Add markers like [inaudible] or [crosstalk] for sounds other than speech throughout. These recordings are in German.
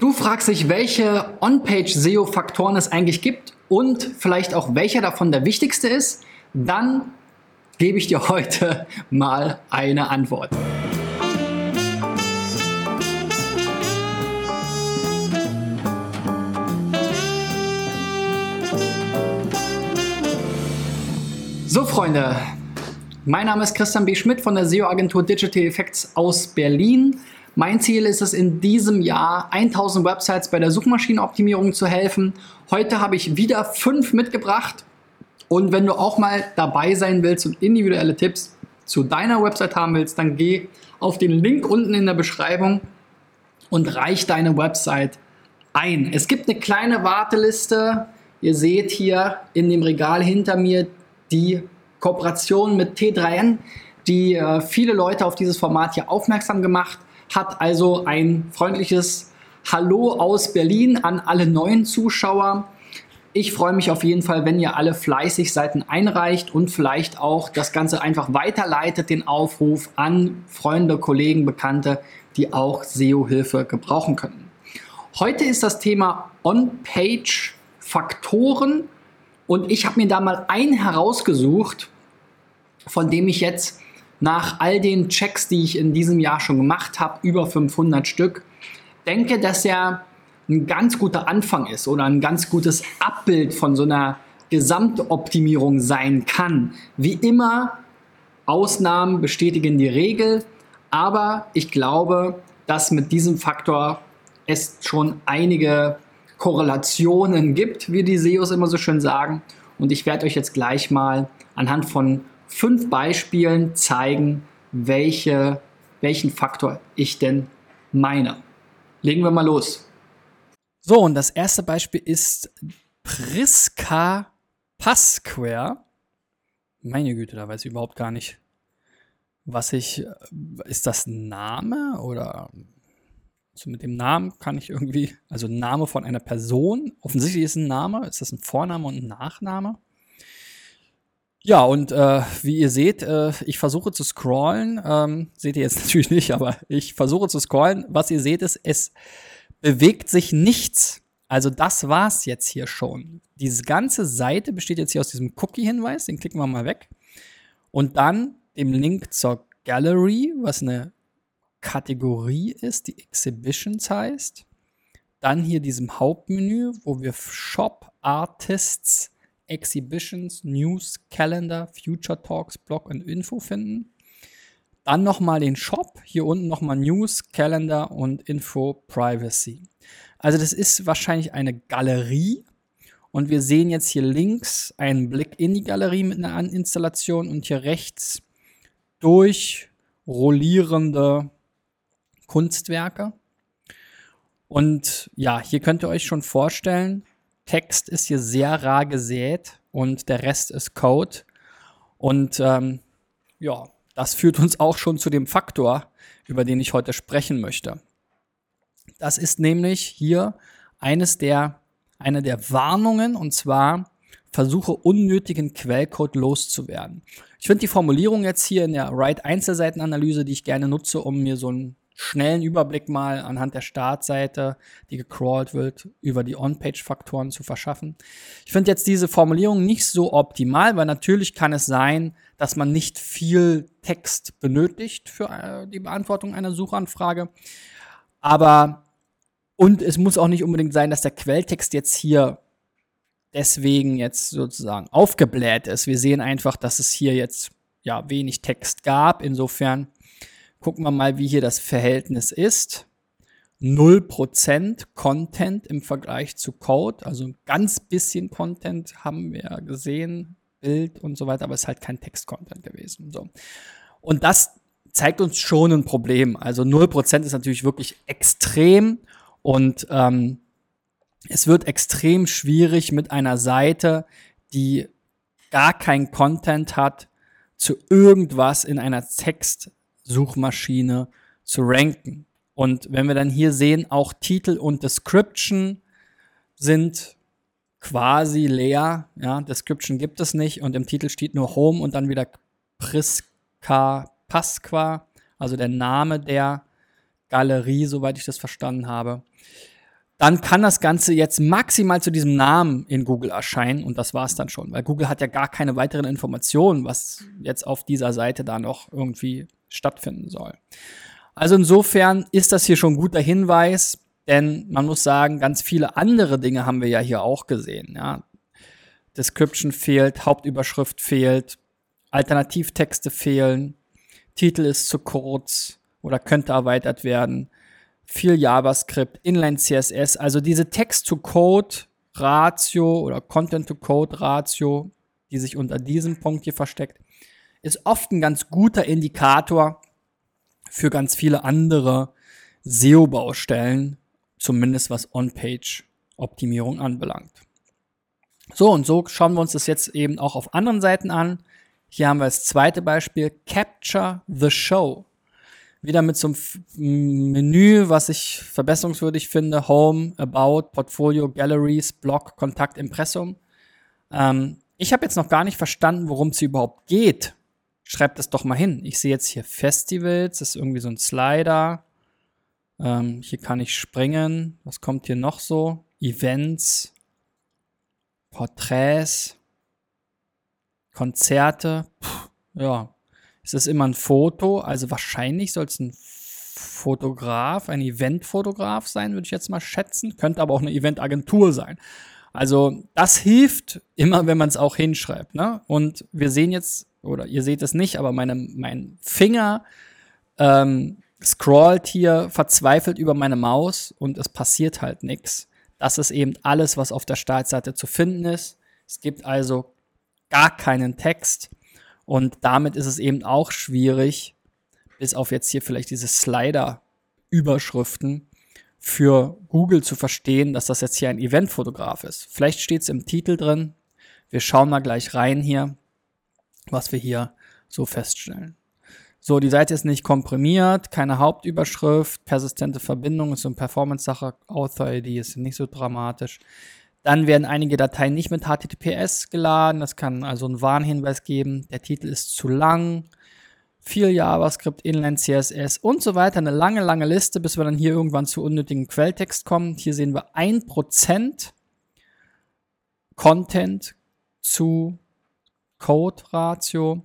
Du fragst dich, welche On-Page-SEO-Faktoren es eigentlich gibt und vielleicht auch welcher davon der wichtigste ist, dann gebe ich dir heute [laughs] mal eine Antwort. So Freunde, mein Name ist Christian B. Schmidt von der SEO-Agentur Digital Effects aus Berlin. Mein Ziel ist es, in diesem Jahr 1000 Websites bei der Suchmaschinenoptimierung zu helfen. Heute habe ich wieder fünf mitgebracht. Und wenn du auch mal dabei sein willst und individuelle Tipps zu deiner Website haben willst, dann geh auf den Link unten in der Beschreibung und reich deine Website ein. Es gibt eine kleine Warteliste. Ihr seht hier in dem Regal hinter mir die Kooperation mit T3N, die äh, viele Leute auf dieses Format hier aufmerksam gemacht hat also ein freundliches Hallo aus Berlin an alle neuen Zuschauer. Ich freue mich auf jeden Fall, wenn ihr alle fleißig Seiten einreicht und vielleicht auch das Ganze einfach weiterleitet, den Aufruf an Freunde, Kollegen, Bekannte, die auch SEO-Hilfe gebrauchen können. Heute ist das Thema On-Page-Faktoren und ich habe mir da mal einen herausgesucht, von dem ich jetzt nach all den Checks, die ich in diesem Jahr schon gemacht habe, über 500 Stück, denke, dass er ein ganz guter Anfang ist oder ein ganz gutes Abbild von so einer Gesamtoptimierung sein kann. Wie immer, Ausnahmen bestätigen die Regel, aber ich glaube, dass mit diesem Faktor es schon einige Korrelationen gibt, wie die SEOs immer so schön sagen. Und ich werde euch jetzt gleich mal anhand von fünf Beispielen zeigen, welche, welchen Faktor ich denn meine. Legen wir mal los. So, und das erste Beispiel ist Priska Pasquare. Meine Güte, da weiß ich überhaupt gar nicht, was ich. Ist das ein Name oder. Also mit dem Namen kann ich irgendwie. Also Name von einer Person. Offensichtlich ist ein Name. Ist das ein Vorname und ein Nachname? Ja, und äh, wie ihr seht, äh, ich versuche zu scrollen. Ähm, seht ihr jetzt [laughs] natürlich nicht, aber ich versuche zu scrollen. Was ihr seht, ist, es bewegt sich nichts. Also das war's jetzt hier schon. Diese ganze Seite besteht jetzt hier aus diesem Cookie-Hinweis, den klicken wir mal weg. Und dann dem Link zur Gallery, was eine Kategorie ist, die Exhibitions heißt. Dann hier diesem Hauptmenü, wo wir Shop Artists Exhibitions, News, Calendar, Future Talks, Blog und Info finden. Dann nochmal den Shop, hier unten nochmal News, Calendar und Info Privacy. Also das ist wahrscheinlich eine Galerie und wir sehen jetzt hier links einen Blick in die Galerie mit einer Installation und hier rechts durchrollierende Kunstwerke. Und ja, hier könnt ihr euch schon vorstellen, Text ist hier sehr rar gesät und der Rest ist Code. Und ähm, ja, das führt uns auch schon zu dem Faktor, über den ich heute sprechen möchte. Das ist nämlich hier eines der, eine der Warnungen und zwar versuche unnötigen Quellcode loszuwerden. Ich finde die Formulierung jetzt hier in der Write-Einzelseitenanalyse, die ich gerne nutze, um mir so ein schnellen Überblick mal anhand der Startseite, die gecrawlt wird, über die On-Page-Faktoren zu verschaffen. Ich finde jetzt diese Formulierung nicht so optimal, weil natürlich kann es sein, dass man nicht viel Text benötigt für äh, die Beantwortung einer Suchanfrage. Aber und es muss auch nicht unbedingt sein, dass der Quelltext jetzt hier deswegen jetzt sozusagen aufgebläht ist. Wir sehen einfach, dass es hier jetzt ja wenig Text gab. Insofern Gucken wir mal, wie hier das Verhältnis ist. 0% Content im Vergleich zu Code, also ein ganz bisschen Content haben wir gesehen, Bild und so weiter, aber es ist halt kein Text-Content gewesen. So. Und das zeigt uns schon ein Problem. Also 0% ist natürlich wirklich extrem und ähm, es wird extrem schwierig mit einer Seite, die gar kein Content hat, zu irgendwas in einer Text Suchmaschine zu ranken. Und wenn wir dann hier sehen, auch Titel und Description sind quasi leer. Ja, Description gibt es nicht und im Titel steht nur Home und dann wieder Priska Pasqua, also der Name der Galerie, soweit ich das verstanden habe. dann kann das Ganze jetzt maximal zu diesem Namen in Google erscheinen und das war's dann schon, weil Google hat ja gar keine weiteren Informationen, was jetzt auf dieser Seite da noch irgendwie stattfinden soll. Also insofern ist das hier schon ein guter Hinweis, denn man muss sagen, ganz viele andere Dinge haben wir ja hier auch gesehen. Ja. Description fehlt, Hauptüberschrift fehlt, Alternativtexte fehlen, Titel ist zu kurz oder könnte erweitert werden viel JavaScript, Inline CSS, also diese Text-to-Code-Ratio oder Content-to-Code-Ratio, die sich unter diesem Punkt hier versteckt, ist oft ein ganz guter Indikator für ganz viele andere SEO-Baustellen, zumindest was On-Page-Optimierung anbelangt. So, und so schauen wir uns das jetzt eben auch auf anderen Seiten an. Hier haben wir das zweite Beispiel, Capture the Show wieder mit so einem Menü, was ich verbesserungswürdig finde. Home, About, Portfolio, Galleries, Blog, Kontakt, Impressum. Ähm, ich habe jetzt noch gar nicht verstanden, worum es überhaupt geht. Schreibt das doch mal hin. Ich sehe jetzt hier Festivals, das ist irgendwie so ein Slider. Ähm, hier kann ich springen. Was kommt hier noch so? Events, Porträts, Konzerte. Puh, ja, es ist immer ein Foto, also wahrscheinlich soll es ein Fotograf, ein Eventfotograf sein, würde ich jetzt mal schätzen. Könnte aber auch eine Eventagentur sein. Also das hilft immer, wenn man es auch hinschreibt. Ne? Und wir sehen jetzt, oder ihr seht es nicht, aber meine, mein Finger ähm, scrollt hier verzweifelt über meine Maus und es passiert halt nichts. Das ist eben alles, was auf der Startseite zu finden ist. Es gibt also gar keinen Text. Und damit ist es eben auch schwierig, bis auf jetzt hier vielleicht diese Slider-Überschriften für Google zu verstehen, dass das jetzt hier ein Eventfotograf ist. Vielleicht steht es im Titel drin. Wir schauen mal gleich rein hier, was wir hier so feststellen. So, die Seite ist nicht komprimiert, keine Hauptüberschrift, persistente Verbindung ist so eine Performance-Sache, Author-ID ist nicht so dramatisch. Dann werden einige Dateien nicht mit HTTPS geladen. Das kann also einen Warnhinweis geben. Der Titel ist zu lang. Viel JavaScript, Inline CSS und so weiter. Eine lange, lange Liste, bis wir dann hier irgendwann zu unnötigen Quelltext kommen. Hier sehen wir 1% Content zu Code-Ratio.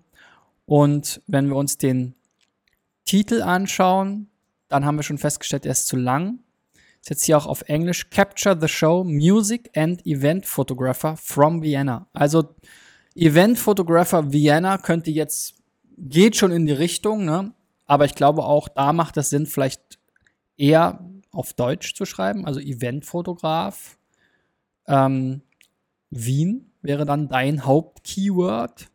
Und wenn wir uns den Titel anschauen, dann haben wir schon festgestellt, er ist zu lang. Ist jetzt hier auch auf Englisch. Capture the Show Music and Event Photographer from Vienna. Also Event Photographer Vienna könnte jetzt, geht schon in die Richtung, ne? Aber ich glaube auch, da macht es Sinn, vielleicht eher auf Deutsch zu schreiben. Also Eventfotograf. Ähm, Wien wäre dann dein Hauptkeyword.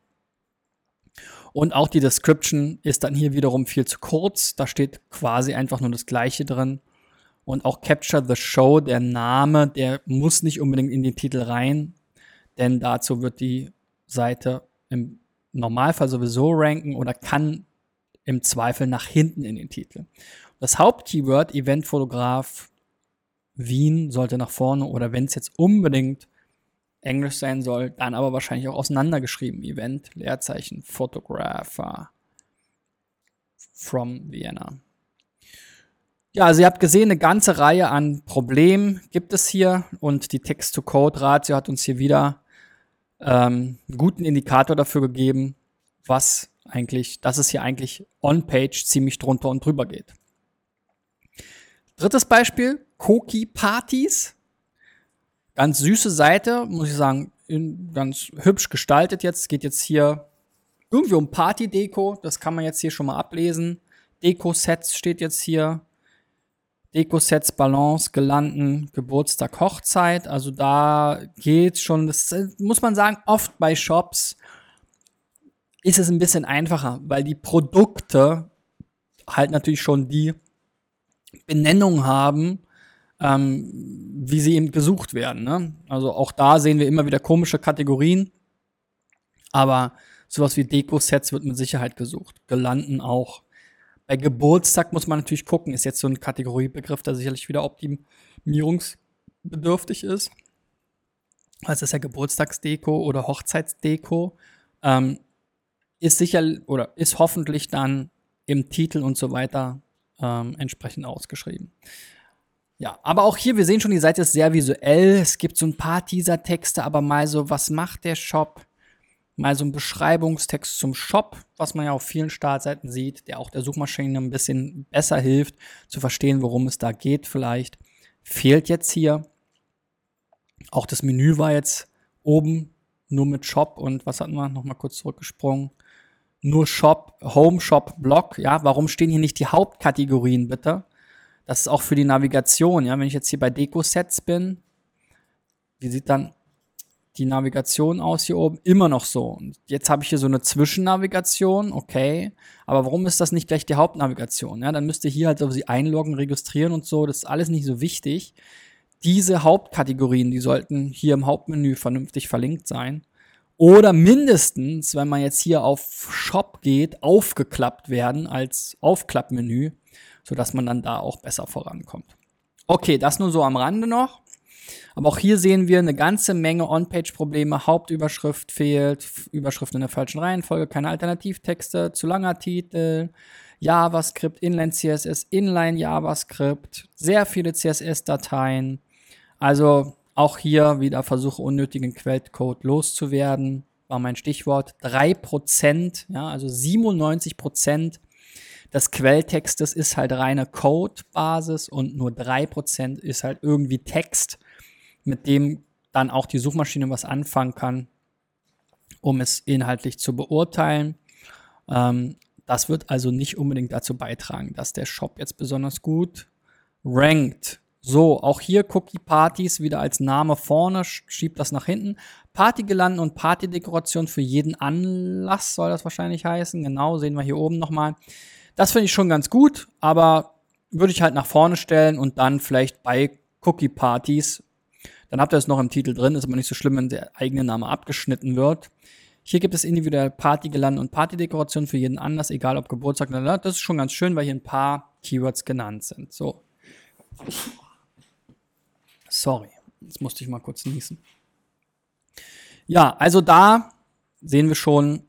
Und auch die Description ist dann hier wiederum viel zu kurz. Da steht quasi einfach nur das Gleiche drin. Und auch Capture the Show, der Name, der muss nicht unbedingt in den Titel rein, denn dazu wird die Seite im Normalfall sowieso ranken oder kann im Zweifel nach hinten in den Titel. Das Hauptkeyword Eventfotograf Wien sollte nach vorne oder wenn es jetzt unbedingt Englisch sein soll, dann aber wahrscheinlich auch auseinandergeschrieben. Event, Leerzeichen, Photographer from Vienna. Ja, also ihr habt gesehen, eine ganze Reihe an Problemen gibt es hier und die Text-to-Code-Ratio hat uns hier wieder ähm, einen guten Indikator dafür gegeben, was eigentlich, dass es hier eigentlich on-page ziemlich drunter und drüber geht. Drittes Beispiel, Koki-Partys. Ganz süße Seite, muss ich sagen, ganz hübsch gestaltet jetzt. Es geht jetzt hier irgendwie um Party-Deko, das kann man jetzt hier schon mal ablesen. Deko-Sets steht jetzt hier. Deko-Sets, Balance, Gelanden, Geburtstag, Hochzeit. Also da geht's schon, das muss man sagen, oft bei Shops ist es ein bisschen einfacher, weil die Produkte halt natürlich schon die Benennung haben, ähm, wie sie eben gesucht werden. Ne? Also auch da sehen wir immer wieder komische Kategorien, aber sowas wie Deko-Sets wird mit Sicherheit gesucht. Gelanden auch. Bei Geburtstag muss man natürlich gucken, ist jetzt so ein Kategoriebegriff, der sicherlich wieder optimierungsbedürftig ist. Also ist ja Geburtstagsdeko oder Hochzeitsdeko. Ähm, ist sicher oder ist hoffentlich dann im Titel und so weiter ähm, entsprechend ausgeschrieben. Ja, aber auch hier, wir sehen schon, die Seite ist sehr visuell. Es gibt so ein paar Teaser-Texte, aber mal so, was macht der Shop? Mal so ein Beschreibungstext zum Shop, was man ja auf vielen Startseiten sieht, der auch der Suchmaschine ein bisschen besser hilft, zu verstehen, worum es da geht vielleicht. Fehlt jetzt hier. Auch das Menü war jetzt oben nur mit Shop und was hatten wir? Nochmal kurz zurückgesprungen. Nur Shop, Home Shop Blog. Ja, warum stehen hier nicht die Hauptkategorien bitte? Das ist auch für die Navigation. Ja, wenn ich jetzt hier bei Deko-Sets bin, wie sieht dann die Navigation aus hier oben? Immer noch so. Und jetzt habe ich hier so eine Zwischennavigation, okay. Aber warum ist das nicht gleich die Hauptnavigation? Ja, dann müsst ihr hier halt so sie einloggen, registrieren und so. Das ist alles nicht so wichtig. Diese Hauptkategorien, die sollten hier im Hauptmenü vernünftig verlinkt sein. Oder mindestens, wenn man jetzt hier auf Shop geht, aufgeklappt werden als Aufklappmenü sodass man dann da auch besser vorankommt. Okay, das nur so am Rande noch. Aber auch hier sehen wir eine ganze Menge On-Page-Probleme. Hauptüberschrift fehlt, Überschrift in der falschen Reihenfolge, keine Alternativtexte, zu langer Titel, JavaScript, Inline CSS, Inline JavaScript, sehr viele CSS-Dateien. Also auch hier wieder versuche unnötigen Quellcode loszuwerden, war mein Stichwort. 3%, ja, also 97% des Quelltextes ist halt reine Code-Basis und nur 3% ist halt irgendwie Text, mit dem dann auch die Suchmaschine was anfangen kann, um es inhaltlich zu beurteilen. Ähm, das wird also nicht unbedingt dazu beitragen, dass der Shop jetzt besonders gut rankt. So, auch hier Cookie Partys wieder als Name vorne, schiebt das nach hinten. Partygelanden und Partydekoration für jeden Anlass soll das wahrscheinlich heißen. Genau, sehen wir hier oben nochmal. Das finde ich schon ganz gut, aber würde ich halt nach vorne stellen und dann vielleicht bei Cookie-Partys, dann habt ihr es noch im Titel drin, ist aber nicht so schlimm, wenn der eigene Name abgeschnitten wird. Hier gibt es individuell Partygelande und Partydekoration für jeden Anlass, egal ob Geburtstag oder das ist schon ganz schön, weil hier ein paar Keywords genannt sind. So. Sorry, jetzt musste ich mal kurz niesen. Ja, also da sehen wir schon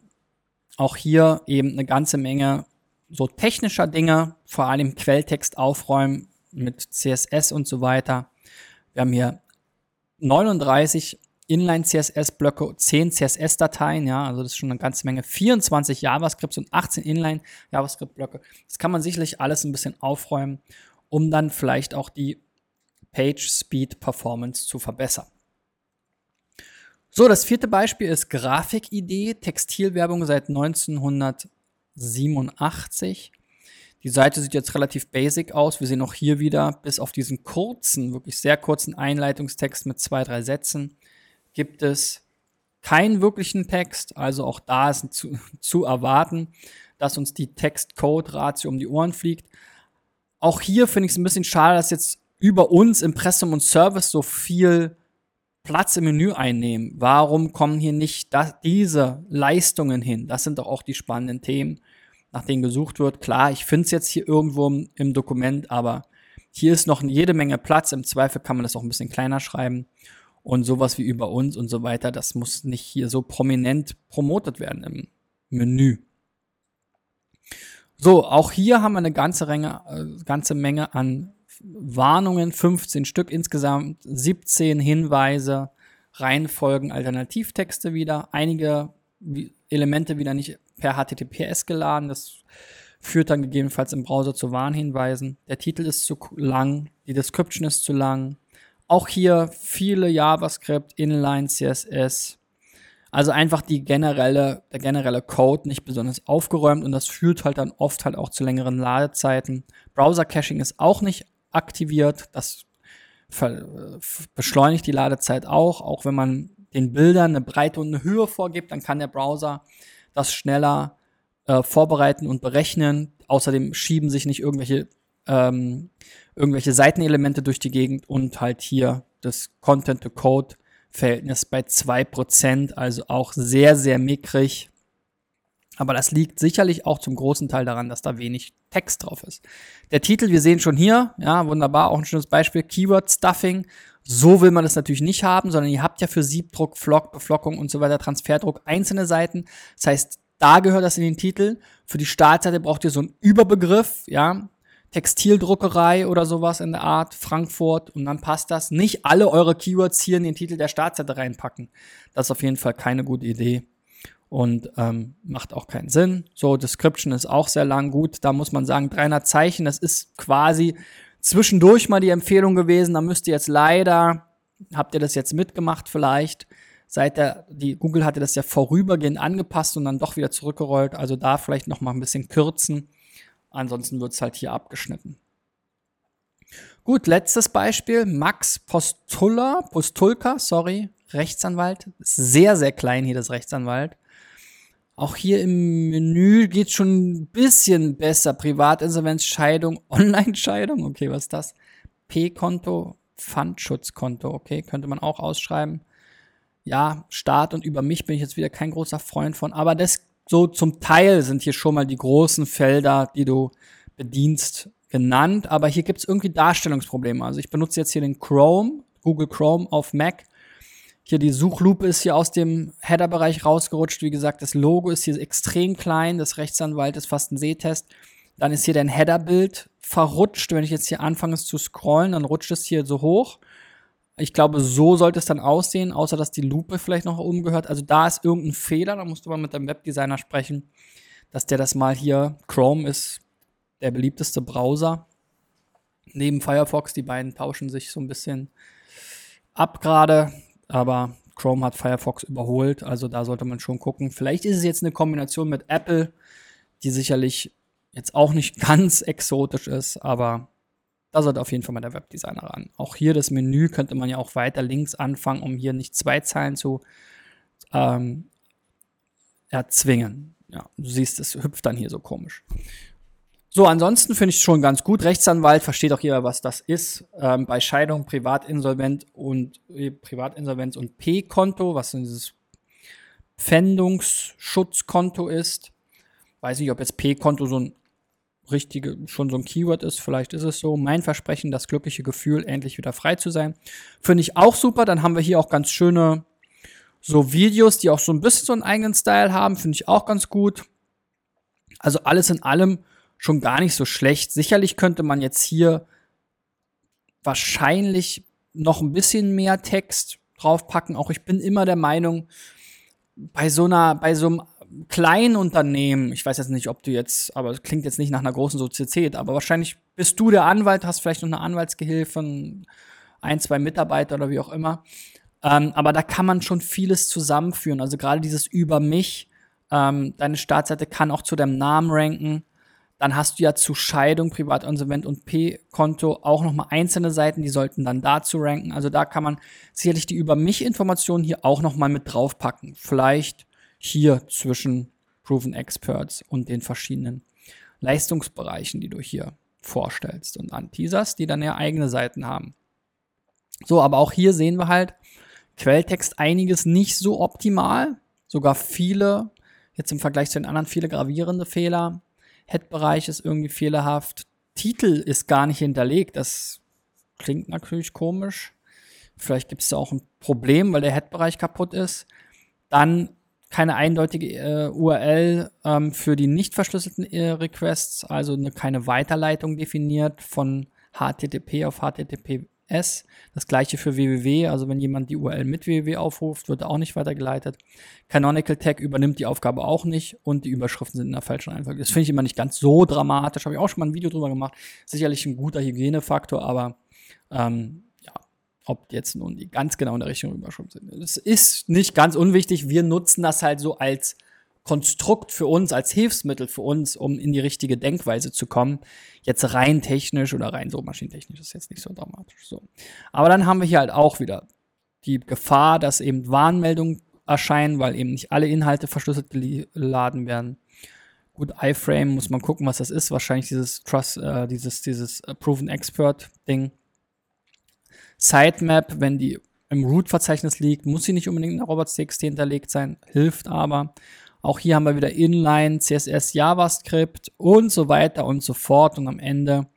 auch hier eben eine ganze Menge so technischer Dinge, vor allem Quelltext aufräumen mit CSS und so weiter. Wir haben hier 39 Inline-CSS-Blöcke, 10 CSS-Dateien, ja, also das ist schon eine ganze Menge, 24 JavaScripts und 18 Inline-JavaScript-Blöcke. Das kann man sicherlich alles ein bisschen aufräumen, um dann vielleicht auch die Page Speed Performance zu verbessern. So, das vierte Beispiel ist Grafikidee, Textilwerbung seit 1900 87. Die Seite sieht jetzt relativ basic aus. Wir sehen auch hier wieder, bis auf diesen kurzen, wirklich sehr kurzen Einleitungstext mit zwei, drei Sätzen, gibt es keinen wirklichen Text. Also auch da ist zu, [laughs] zu erwarten, dass uns die Text-Code-Ratio um die Ohren fliegt. Auch hier finde ich es ein bisschen schade, dass jetzt über uns Impressum und Service so viel Platz im Menü einnehmen. Warum kommen hier nicht das, diese Leistungen hin? Das sind doch auch die spannenden Themen, nach denen gesucht wird. Klar, ich finde es jetzt hier irgendwo im, im, Dokument, aber hier ist noch jede Menge Platz. Im Zweifel kann man das auch ein bisschen kleiner schreiben. Und sowas wie über uns und so weiter, das muss nicht hier so prominent promotet werden im Menü. So, auch hier haben wir eine ganze, Menge, äh, ganze Menge an Warnungen, 15 Stück insgesamt, 17 Hinweise, Reihenfolgen, Alternativtexte wieder, einige Elemente wieder nicht per HTTPS geladen, das führt dann gegebenenfalls im Browser zu Warnhinweisen. Der Titel ist zu lang, die Description ist zu lang. Auch hier viele JavaScript, Inline, CSS. Also einfach die generelle, der generelle Code nicht besonders aufgeräumt und das führt halt dann oft halt auch zu längeren Ladezeiten. Browser Caching ist auch nicht aktiviert. Das beschleunigt die Ladezeit auch. Auch wenn man den Bildern eine Breite und eine Höhe vorgibt, dann kann der Browser das schneller äh, vorbereiten und berechnen. Außerdem schieben sich nicht irgendwelche, ähm, irgendwelche Seitenelemente durch die Gegend und halt hier das Content-to-Code-Verhältnis bei 2%, also auch sehr, sehr mickrig. Aber das liegt sicherlich auch zum großen Teil daran, dass da wenig Text drauf ist. Der Titel, wir sehen schon hier, ja, wunderbar, auch ein schönes Beispiel, Keyword Stuffing. So will man das natürlich nicht haben, sondern ihr habt ja für Siebdruck, Flock, Beflockung und so weiter, Transferdruck einzelne Seiten. Das heißt, da gehört das in den Titel. Für die Startseite braucht ihr so einen Überbegriff, ja, Textildruckerei oder sowas in der Art, Frankfurt, und dann passt das. Nicht alle eure Keywords hier in den Titel der Startseite reinpacken. Das ist auf jeden Fall keine gute Idee und ähm, macht auch keinen Sinn. So, Description ist auch sehr lang. Gut, da muss man sagen, 300 Zeichen, das ist quasi zwischendurch mal die Empfehlung gewesen. Da müsst ihr jetzt leider, habt ihr das jetzt mitgemacht vielleicht, seit der, die Google hatte das ja vorübergehend angepasst und dann doch wieder zurückgerollt. Also da vielleicht noch mal ein bisschen kürzen. Ansonsten wird es halt hier abgeschnitten. Gut, letztes Beispiel. Max Postula, Postulka, sorry, Rechtsanwalt. Sehr, sehr klein hier das Rechtsanwalt. Auch hier im Menü geht schon ein bisschen besser. Privatinsolvenz, Scheidung, [laughs] Online-Scheidung. Okay, was ist das? P-Konto, Pfandschutzkonto. Okay, könnte man auch ausschreiben ja, Staat und über mich bin ich jetzt wieder kein großer Freund von, aber das so zum Teil sind hier schon mal die großen Felder, die du bedienst, genannt, aber hier gibt es irgendwie Darstellungsprobleme. Also ich benutze jetzt hier den Chrome, Google Chrome auf Mac. Hier die Suchlupe ist hier aus dem Header-Bereich rausgerutscht. Wie gesagt, das Logo ist hier extrem klein, das Rechtsanwalt ist fast ein Sehtest. Dann ist hier dein Header-Bild verrutscht. Wenn ich jetzt hier anfange zu scrollen, dann rutscht es hier so hoch. Ich glaube, so sollte es dann aussehen, außer dass die Lupe vielleicht noch oben gehört. Also da ist irgendein Fehler, da musst du mal mit dem Webdesigner sprechen, dass der das mal hier, Chrome ist der beliebteste Browser. Neben Firefox, die beiden tauschen sich so ein bisschen ab gerade, aber Chrome hat Firefox überholt, also da sollte man schon gucken. Vielleicht ist es jetzt eine Kombination mit Apple, die sicherlich jetzt auch nicht [laughs] ganz exotisch ist, aber da sollte auf jeden Fall mal der Webdesigner ran. Auch hier das Menü könnte man ja auch weiter links anfangen, um hier nicht zwei Zeilen zu ähm, erzwingen. Ja, du siehst, es hüpft dann hier so komisch. So, ansonsten finde ich es schon ganz gut. Rechtsanwalt versteht auch jeder, was das ist. Ähm, bei Scheidung, Privatinsolvent und äh, Privatinsolvenz und P-Konto, was dieses Pfändungsschutzkonto ist. Weiß nicht, ob jetzt P-Konto so ein richtige, schon so ein Keyword ist. Vielleicht ist es so. Mein Versprechen, das glückliche Gefühl, endlich wieder frei zu sein. Finde ich auch super. Dann haben wir hier auch ganz schöne so Videos, die auch so ein bisschen so einen eigenen Style haben. Finde ich auch ganz gut. Also alles in allem schon gar nicht so schlecht. Sicherlich könnte man jetzt hier wahrscheinlich noch ein bisschen mehr Text draufpacken. Auch ich bin immer der Meinung, bei so einer, bei so einem kleinen Unternehmen, ich weiß jetzt nicht, ob du jetzt, aber es klingt jetzt nicht nach einer großen Sozietät, aber wahrscheinlich bist du der Anwalt, hast vielleicht noch eine Anwaltsgehilfe, ein, zwei Mitarbeiter oder wie auch immer. Ähm, aber da kann man schon vieles zusammenführen. Also gerade dieses über mich, ähm, deine Startseite kann auch zu deinem Namen ranken. Dann hast du ja zu Scheidung, Privatinsolvent und P-Konto auch nochmal einzelne Seiten, die sollten dann dazu ranken. Also da kann man sicherlich die über mich Informationen hier auch nochmal mit draufpacken. Vielleicht hier zwischen Proven Experts und den verschiedenen Leistungsbereichen, die du hier vorstellst und anteaserst, die dann ja eigene Seiten haben. So, aber auch hier sehen wir halt, Quelltext einiges nicht so optimal, sogar viele, jetzt im Vergleich zu den anderen, viele gravierende Fehler. Head-Bereich ist irgendwie fehlerhaft. Titel ist gar nicht hinterlegt. Das klingt natürlich komisch. Vielleicht gibt es da auch ein Problem, weil der Head-Bereich kaputt ist. Dann keine eindeutige äh, URL ähm, für die nicht verschlüsselten äh, Requests, also eine, keine Weiterleitung definiert von HTTP auf HTTPS. Das gleiche für www, also wenn jemand die URL mit www aufruft, wird auch nicht weitergeleitet. Canonical Tag übernimmt die Aufgabe auch nicht und die Überschriften sind in der falschen Reihenfolge. Das finde ich immer nicht ganz so dramatisch, habe ich auch schon mal ein Video drüber gemacht. Sicherlich ein guter Hygienefaktor, aber ähm, ob jetzt nun die ganz genau in der Richtung überschwommen sind. Das ist nicht ganz unwichtig. Wir nutzen das halt so als Konstrukt für uns, als Hilfsmittel für uns, um in die richtige Denkweise zu kommen. Jetzt rein technisch oder rein so maschinentechnisch ist jetzt nicht so dramatisch. So. Aber dann haben wir hier halt auch wieder die Gefahr, dass eben Warnmeldungen erscheinen, weil eben nicht alle Inhalte verschlüsselt geladen werden. Gut, iFrame muss man gucken, was das ist. Wahrscheinlich dieses Trust, äh, dieses, dieses Proven Expert Ding. Sitemap, wenn die im Root-Verzeichnis liegt, muss sie nicht unbedingt in der robots.txt hinterlegt sein, hilft aber. Auch hier haben wir wieder Inline, CSS, JavaScript und so weiter und so fort. Und am Ende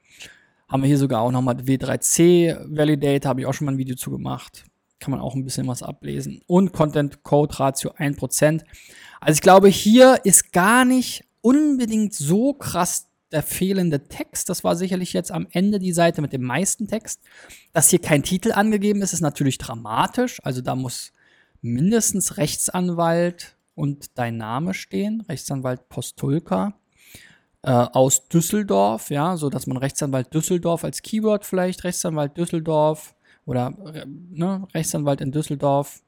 haben wir hier sogar auch nochmal W3C Validate, habe ich auch schon mal ein Video zu gemacht. Kann man auch ein bisschen was ablesen. Und Content Code Ratio 1%. Also ich glaube, hier ist gar nicht unbedingt so krass der fehlende Text. Das war sicherlich jetzt am Ende die Seite mit dem meisten Text. Dass hier kein Titel angegeben ist, ist natürlich dramatisch. Also da muss mindestens Rechtsanwalt und dein Name stehen. Rechtsanwalt Postulka äh, aus Düsseldorf, ja, so dass man Rechtsanwalt Düsseldorf als Keyword vielleicht, Rechtsanwalt Düsseldorf oder äh, ne, Rechtsanwalt in Düsseldorf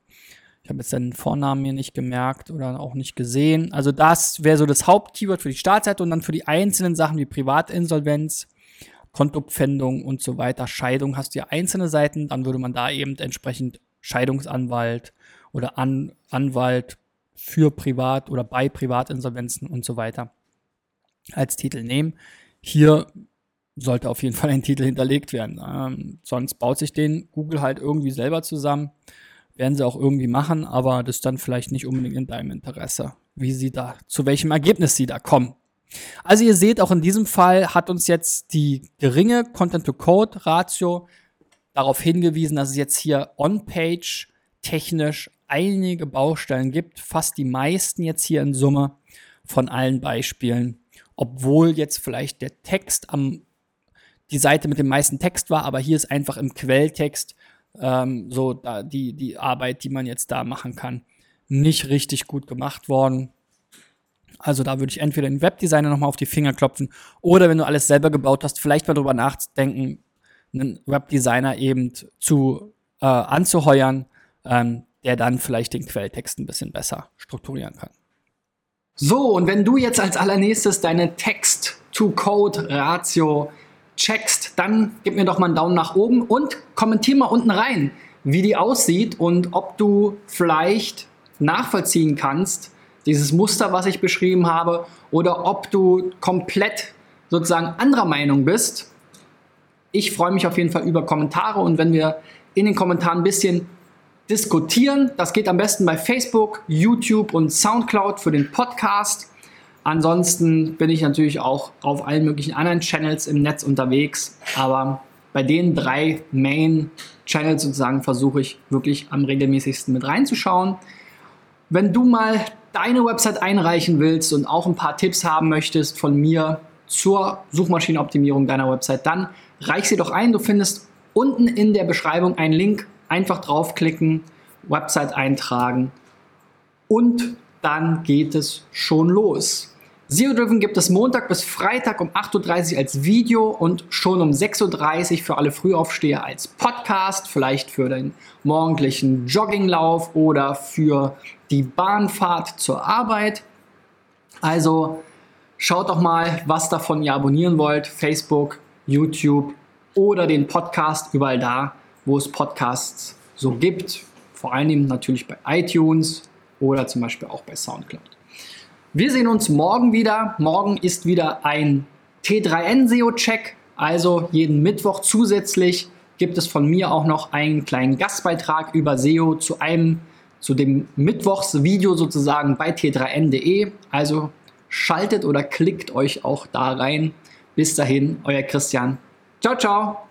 ich habe jetzt seinen Vornamen mir nicht gemerkt oder auch nicht gesehen. Also das wäre so das Hauptkeyword für die Startseite und dann für die einzelnen Sachen wie Privatinsolvenz, Kontopfändung und so weiter, Scheidung hast du ja einzelne Seiten, dann würde man da eben entsprechend Scheidungsanwalt oder An Anwalt für Privat oder bei Privatinsolvenzen und so weiter als Titel nehmen. Hier sollte auf jeden Fall ein Titel hinterlegt werden. Ähm, sonst baut sich den Google halt irgendwie selber zusammen werden sie auch irgendwie machen, aber das ist dann vielleicht nicht unbedingt in deinem Interesse, wie sie da, zu welchem Ergebnis sie da kommen. Also ihr seht, auch in diesem Fall hat uns jetzt die geringe Content-to-Code-Ratio darauf hingewiesen, dass es jetzt hier on-page technisch einige Baustellen gibt, fast die meisten jetzt hier in Summe von allen Beispielen, obwohl jetzt vielleicht der Text am die Seite mit dem meisten Text war, aber hier ist einfach im Quelltext ähm, so da, die, die Arbeit, die man jetzt da machen kann, nicht richtig gut gemacht worden. Also da würde ich entweder den Webdesigner nochmal auf die Finger klopfen oder wenn du alles selber gebaut hast, vielleicht mal drüber nachdenken, einen Webdesigner eben zu äh, anzuheuern, ähm, der dann vielleicht den Quelltext ein bisschen besser strukturieren kann. So, und wenn du jetzt als allernächstes deine Text-to-Code-Ratio checkst, dann gib mir doch mal einen Daumen nach oben und kommentier mal unten rein, wie die aussieht und ob du vielleicht nachvollziehen kannst, dieses Muster, was ich beschrieben habe, oder ob du komplett sozusagen anderer Meinung bist. Ich freue mich auf jeden Fall über Kommentare und wenn wir in den Kommentaren ein bisschen diskutieren, das geht am besten bei Facebook, YouTube und SoundCloud für den Podcast. Ansonsten bin ich natürlich auch auf allen möglichen anderen Channels im Netz unterwegs, aber bei den drei Main Channels sozusagen versuche ich wirklich am regelmäßigsten mit reinzuschauen. Wenn du mal deine Website einreichen willst und auch ein paar Tipps haben möchtest von mir zur Suchmaschinenoptimierung deiner Website, dann reich sie doch ein. Du findest unten in der Beschreibung einen Link. Einfach draufklicken, Website eintragen und dann geht es schon los. Zero Driven gibt es Montag bis Freitag um 8.30 Uhr als Video und schon um 6.30 Uhr für alle Frühaufsteher als Podcast, vielleicht für den morgendlichen Jogginglauf oder für die Bahnfahrt zur Arbeit. Also schaut doch mal, was davon ihr abonnieren wollt. Facebook, YouTube oder den Podcast, überall da, wo es Podcasts so gibt. Vor allem natürlich bei iTunes oder zum Beispiel auch bei SoundCloud. Wir sehen uns morgen wieder. Morgen ist wieder ein T3N SEO-Check. Also jeden Mittwoch zusätzlich gibt es von mir auch noch einen kleinen Gastbeitrag über SEO zu einem, zu dem Mittwochsvideo sozusagen bei t3n.de. Also schaltet oder klickt euch auch da rein. Bis dahin, euer Christian. Ciao, ciao.